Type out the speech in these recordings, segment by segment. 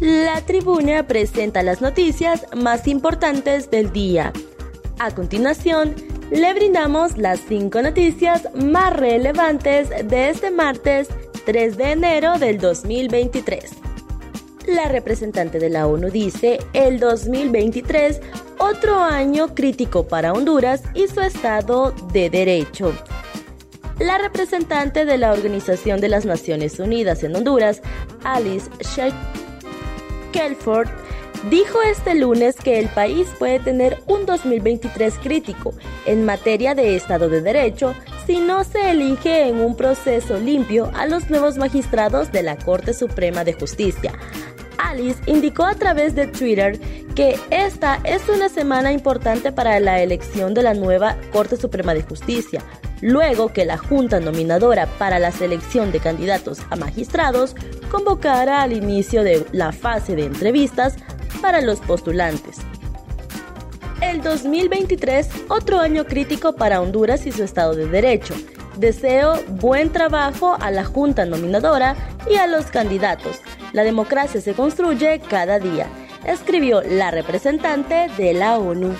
La tribuna presenta las noticias más importantes del día. A continuación, le brindamos las cinco noticias más relevantes de este martes 3 de enero del 2023. La representante de la ONU dice, el 2023, otro año crítico para Honduras y su Estado de Derecho. La representante de la Organización de las Naciones Unidas en Honduras, Alice Sheikh Kelford dijo este lunes que el país puede tener un 2023 crítico en materia de Estado de Derecho si no se elige en un proceso limpio a los nuevos magistrados de la Corte Suprema de Justicia. Alice indicó a través de Twitter que esta es una semana importante para la elección de la nueva Corte Suprema de Justicia, luego que la Junta Nominadora para la selección de candidatos a magistrados convocara al inicio de la fase de entrevistas para los postulantes. El 2023, otro año crítico para Honduras y su Estado de Derecho. Deseo buen trabajo a la Junta Nominadora y a los candidatos. La democracia se construye cada día, escribió la representante de la ONU.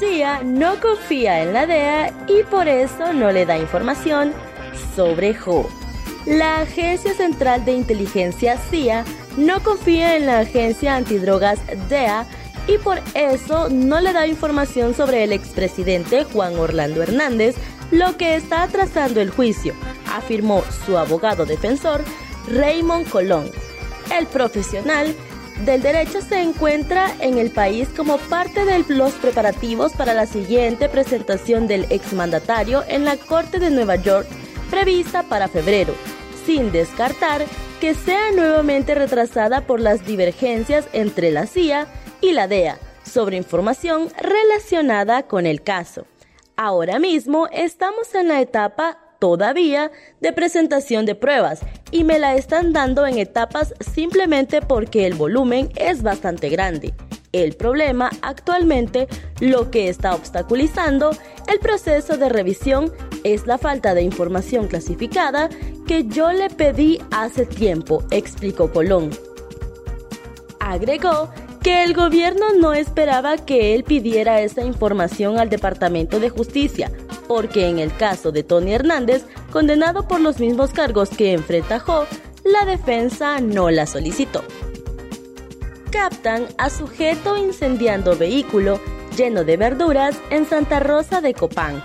CIA no confía en la DEA y por eso no le da información sobre Jo. La Agencia Central de Inteligencia CIA no confía en la agencia antidrogas DEA y por eso no le da información sobre el expresidente Juan Orlando Hernández, lo que está atrasando el juicio, afirmó su abogado defensor Raymond Colón. El profesional del derecho se encuentra en el país como parte de los preparativos para la siguiente presentación del exmandatario en la Corte de Nueva York prevista para febrero, sin descartar que sea nuevamente retrasada por las divergencias entre la CIA y la DEA sobre información relacionada con el caso. Ahora mismo estamos en la etapa todavía de presentación de pruebas y me la están dando en etapas simplemente porque el volumen es bastante grande. El problema actualmente, lo que está obstaculizando el proceso de revisión es la falta de información clasificada que yo le pedí hace tiempo, explicó Colón. Agregó que el gobierno no esperaba que él pidiera esa información al Departamento de Justicia, porque en el caso de Tony Hernández, condenado por los mismos cargos que enfrenta la defensa no la solicitó. Captan a sujeto incendiando vehículo lleno de verduras en Santa Rosa de Copán.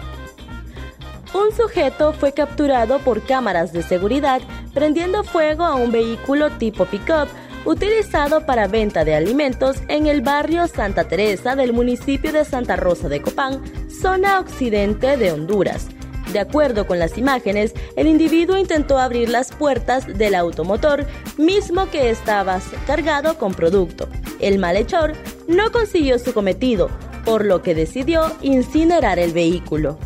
Un sujeto fue capturado por cámaras de seguridad prendiendo fuego a un vehículo tipo pick-up utilizado para venta de alimentos en el barrio Santa Teresa del municipio de Santa Rosa de Copán, zona occidente de Honduras. De acuerdo con las imágenes, el individuo intentó abrir las puertas del automotor, mismo que estaba cargado con producto. El malhechor no consiguió su cometido, por lo que decidió incinerar el vehículo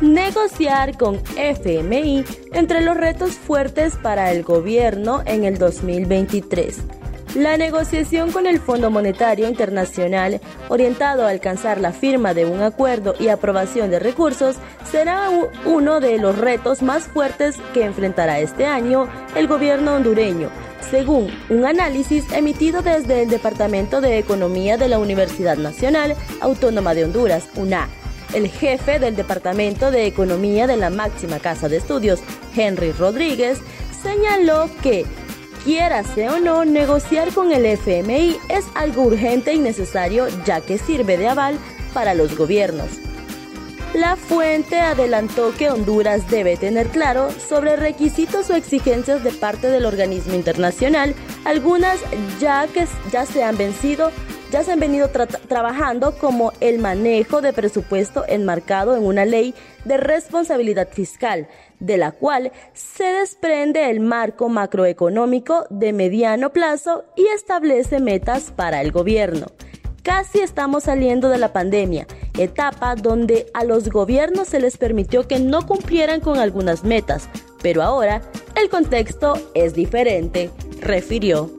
negociar con FMI entre los retos fuertes para el gobierno en el 2023. La negociación con el Fondo Monetario Internacional, orientado a alcanzar la firma de un acuerdo y aprobación de recursos, será uno de los retos más fuertes que enfrentará este año el gobierno hondureño, según un análisis emitido desde el Departamento de Economía de la Universidad Nacional Autónoma de Honduras, UNA el jefe del Departamento de Economía de la máxima casa de estudios, Henry Rodríguez, señaló que, quiérase o no, negociar con el FMI es algo urgente y necesario ya que sirve de aval para los gobiernos. La fuente adelantó que Honduras debe tener claro sobre requisitos o exigencias de parte del organismo internacional, algunas ya que ya se han vencido ya se han venido trabajando como el manejo de presupuesto enmarcado en una ley de responsabilidad fiscal, de la cual se desprende el marco macroeconómico de mediano plazo y establece metas para el gobierno. Casi estamos saliendo de la pandemia, etapa donde a los gobiernos se les permitió que no cumplieran con algunas metas, pero ahora el contexto es diferente, refirió.